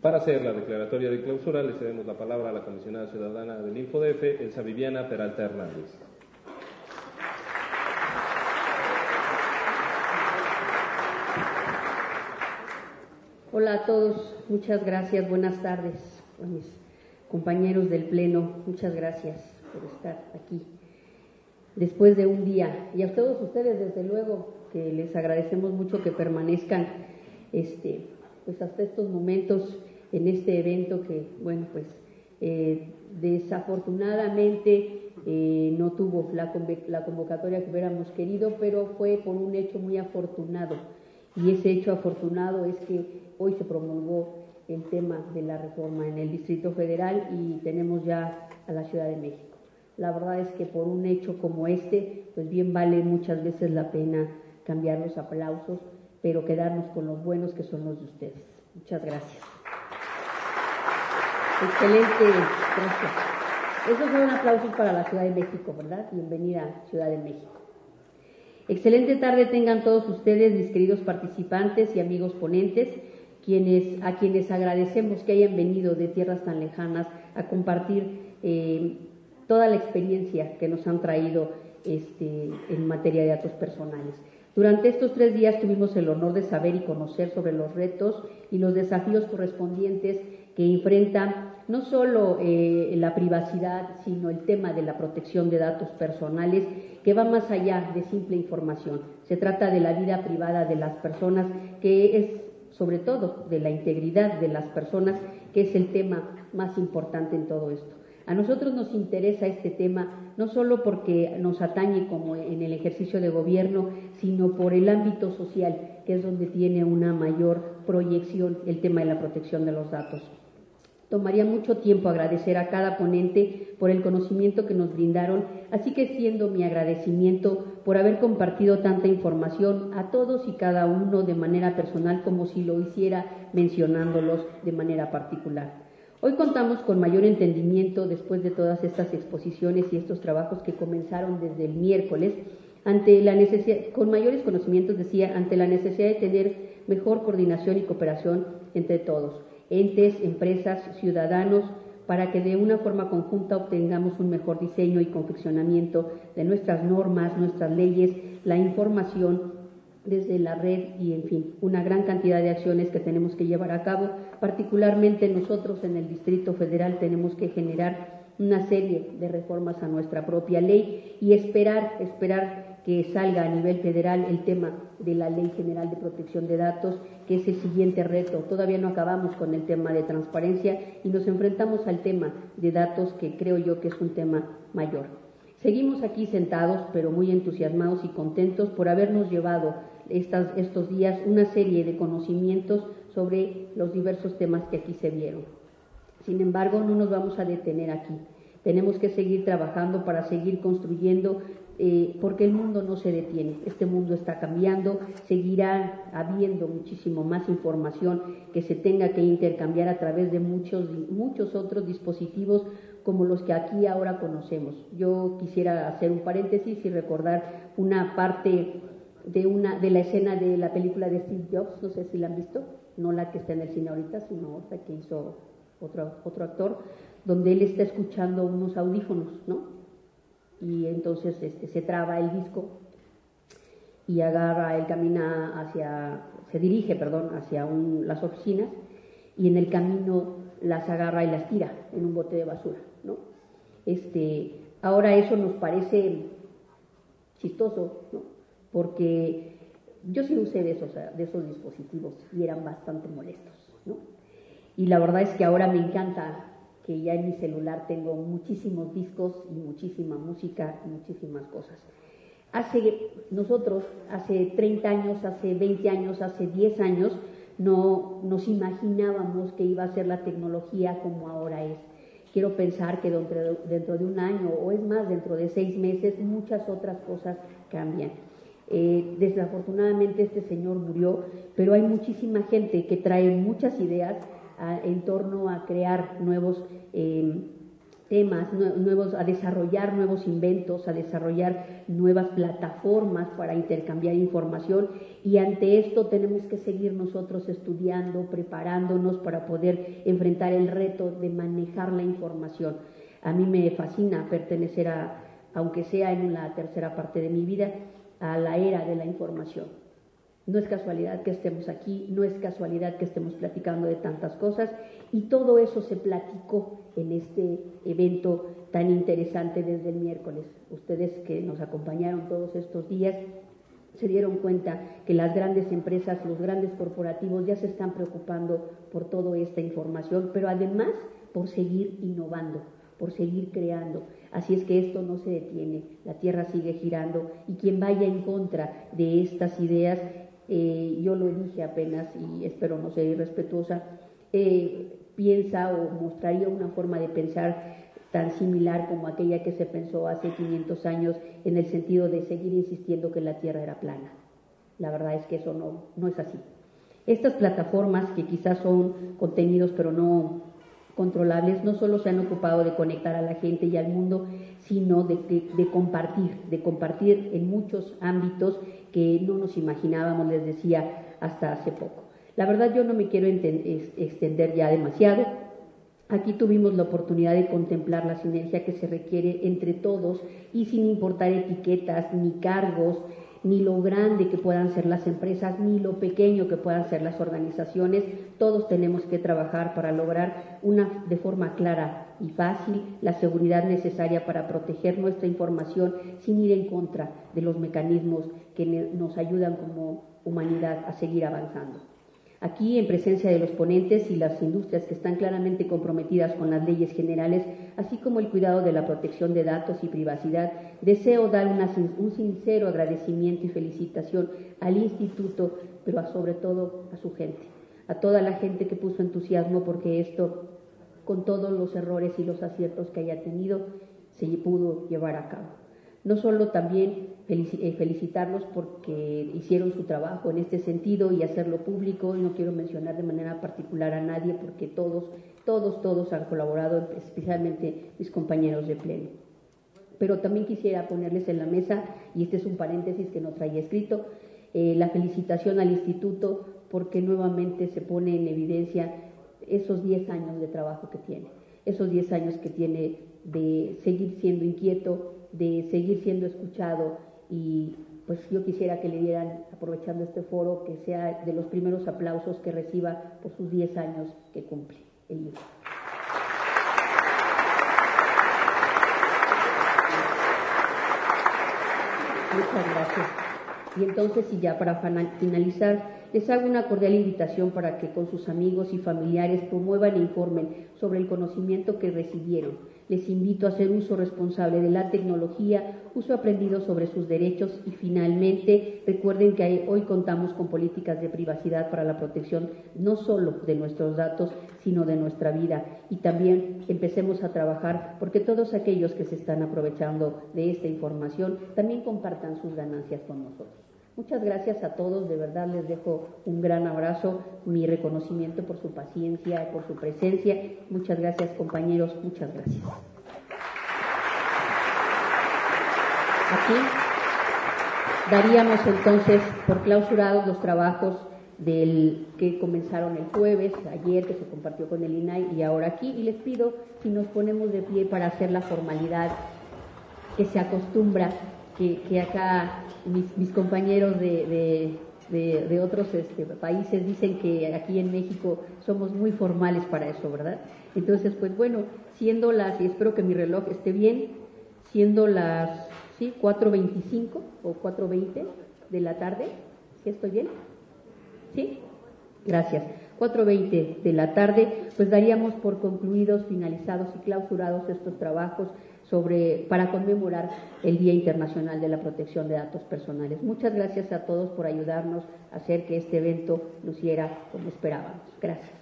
Para hacer la declaratoria de clausura, le cedemos la palabra a la comisionada ciudadana del InfoDF, Elsa Viviana Peralta Hernández. Hola a todos, muchas gracias, buenas tardes a mis compañeros del Pleno, muchas gracias por estar aquí después de un día. Y a todos ustedes, desde luego, que les agradecemos mucho que permanezcan este, pues hasta estos momentos en este evento que, bueno, pues eh, desafortunadamente eh, no tuvo la, la convocatoria que hubiéramos querido, pero fue por un hecho muy afortunado. Y ese hecho afortunado es que hoy se promulgó el tema de la reforma en el Distrito Federal y tenemos ya a la Ciudad de México. La verdad es que por un hecho como este, pues bien vale muchas veces la pena cambiar los aplausos, pero quedarnos con los buenos que son los de ustedes. Muchas gracias. Excelente, gracias. Esos son aplausos para la Ciudad de México, ¿verdad? Bienvenida Ciudad de México. Excelente tarde tengan todos ustedes, mis queridos participantes y amigos ponentes, quienes, a quienes agradecemos que hayan venido de tierras tan lejanas a compartir eh, toda la experiencia que nos han traído este, en materia de datos personales. Durante estos tres días tuvimos el honor de saber y conocer sobre los retos y los desafíos correspondientes que enfrenta no solo eh, la privacidad, sino el tema de la protección de datos personales, que va más allá de simple información. Se trata de la vida privada de las personas, que es sobre todo de la integridad de las personas, que es el tema más importante en todo esto. A nosotros nos interesa este tema no solo porque nos atañe como en el ejercicio de gobierno, sino por el ámbito social, que es donde tiene una mayor proyección el tema de la protección de los datos. Tomaría mucho tiempo agradecer a cada ponente por el conocimiento que nos brindaron, así que siendo mi agradecimiento por haber compartido tanta información a todos y cada uno de manera personal como si lo hiciera mencionándolos de manera particular. Hoy contamos con mayor entendimiento después de todas estas exposiciones y estos trabajos que comenzaron desde el miércoles, ante la necesidad, con mayores conocimientos, decía, ante la necesidad de tener mejor coordinación y cooperación entre todos, entes, empresas, ciudadanos, para que de una forma conjunta obtengamos un mejor diseño y confeccionamiento de nuestras normas, nuestras leyes, la información desde la red y, en fin, una gran cantidad de acciones que tenemos que llevar a cabo. Particularmente nosotros en el Distrito Federal tenemos que generar una serie de reformas a nuestra propia ley y esperar, esperar que salga a nivel federal el tema de la Ley General de Protección de Datos, que es el siguiente reto. Todavía no acabamos con el tema de transparencia y nos enfrentamos al tema de datos que creo yo que es un tema mayor. Seguimos aquí sentados, pero muy entusiasmados y contentos por habernos llevado estos días una serie de conocimientos sobre los diversos temas que aquí se vieron. Sin embargo, no nos vamos a detener aquí. Tenemos que seguir trabajando para seguir construyendo, eh, porque el mundo no se detiene. Este mundo está cambiando, seguirá habiendo muchísimo más información que se tenga que intercambiar a través de muchos, muchos otros dispositivos como los que aquí ahora conocemos. Yo quisiera hacer un paréntesis y recordar una parte de, una, de la escena de la película de Steve Jobs, no sé si la han visto, no la que está en el cine ahorita, sino otra que hizo otro, otro actor, donde él está escuchando unos audífonos, ¿no? Y entonces este, se traba el disco y agarra, él camina hacia, se dirige, perdón, hacia las oficinas y en el camino las agarra y las tira en un bote de basura, ¿no? Este, ahora eso nos parece chistoso, ¿no? Porque yo sí usé de esos, de dispositivos y eran bastante molestos, ¿no? Y la verdad es que ahora me encanta que ya en mi celular tengo muchísimos discos y muchísima música y muchísimas cosas. Hace nosotros, hace 30 años, hace 20 años, hace 10 años, no nos imaginábamos que iba a ser la tecnología como ahora es. Quiero pensar que dentro, dentro de un año o es más, dentro de seis meses, muchas otras cosas cambian. Eh, desafortunadamente este señor murió, pero hay muchísima gente que trae muchas ideas en torno a crear nuevos eh, temas, nuevos, a desarrollar nuevos inventos, a desarrollar nuevas plataformas para intercambiar información y ante esto tenemos que seguir nosotros estudiando, preparándonos para poder enfrentar el reto de manejar la información. A mí me fascina pertenecer a, aunque sea en la tercera parte de mi vida, a la era de la información. No es casualidad que estemos aquí, no es casualidad que estemos platicando de tantas cosas y todo eso se platicó en este evento tan interesante desde el miércoles. Ustedes que nos acompañaron todos estos días se dieron cuenta que las grandes empresas, los grandes corporativos ya se están preocupando por toda esta información, pero además por seguir innovando, por seguir creando. Así es que esto no se detiene, la Tierra sigue girando y quien vaya en contra de estas ideas eh, yo lo dije apenas y espero no ser irrespetuosa, eh, piensa o mostraría una forma de pensar tan similar como aquella que se pensó hace 500 años en el sentido de seguir insistiendo que la Tierra era plana. La verdad es que eso no, no es así. Estas plataformas que quizás son contenidos pero no controlables no solo se han ocupado de conectar a la gente y al mundo, sino de, compartir, de compartir en muchos ámbitos que no nos imaginábamos, les decía, hasta hace poco. La verdad yo no me quiero extender ya demasiado. Aquí tuvimos la oportunidad de contemplar la sinergia que se requiere entre todos y sin importar etiquetas ni cargos, ni lo grande que puedan ser las empresas, ni lo pequeño que puedan ser las organizaciones. Todos tenemos que trabajar para lograr una, de forma clara y fácil la seguridad necesaria para proteger nuestra información sin ir en contra de los mecanismos que nos ayudan como humanidad a seguir avanzando. Aquí, en presencia de los ponentes y las industrias que están claramente comprometidas con las leyes generales, así como el cuidado de la protección de datos y privacidad, deseo dar un sincero agradecimiento y felicitación al Instituto, pero sobre todo a su gente, a toda la gente que puso entusiasmo porque esto, con todos los errores y los aciertos que haya tenido, se pudo llevar a cabo. No solo también felicitarlos porque hicieron su trabajo en este sentido y hacerlo público, no quiero mencionar de manera particular a nadie porque todos, todos, todos han colaborado, especialmente mis compañeros de pleno. Pero también quisiera ponerles en la mesa, y este es un paréntesis que no traía escrito, eh, la felicitación al instituto porque nuevamente se pone en evidencia esos 10 años de trabajo que tiene, esos 10 años que tiene de seguir siendo inquieto, de seguir siendo escuchado y pues yo quisiera que le dieran, aprovechando este foro, que sea de los primeros aplausos que reciba por sus 10 años que cumple el libro. Muchas gracias. Y entonces, y ya para finalizar, les hago una cordial invitación para que con sus amigos y familiares promuevan e informen sobre el conocimiento que recibieron les invito a hacer uso responsable de la tecnología, uso aprendido sobre sus derechos y finalmente recuerden que hoy contamos con políticas de privacidad para la protección no solo de nuestros datos, sino de nuestra vida. Y también empecemos a trabajar porque todos aquellos que se están aprovechando de esta información también compartan sus ganancias con nosotros. Muchas gracias a todos, de verdad les dejo un gran abrazo, mi reconocimiento por su paciencia, por su presencia. Muchas gracias compañeros, muchas gracias. Aquí daríamos entonces por clausurados los trabajos del que comenzaron el jueves, ayer que se compartió con el INAI y ahora aquí y les pido si nos ponemos de pie para hacer la formalidad que se acostumbra que, acá mis, compañeros de, otros este, países dicen que aquí en México somos muy formales para eso, ¿verdad? Entonces, pues bueno, siendo las, y espero que mi reloj esté bien, siendo las ¿sí? 4.25 o 4.20 de la tarde, ¿sí estoy bien? ¿Sí? Gracias. 4.20 de la tarde, pues daríamos por concluidos, finalizados y clausurados estos trabajos sobre, para conmemorar el Día Internacional de la Protección de Datos Personales. Muchas gracias a todos por ayudarnos a hacer que este evento luciera como esperábamos. Gracias.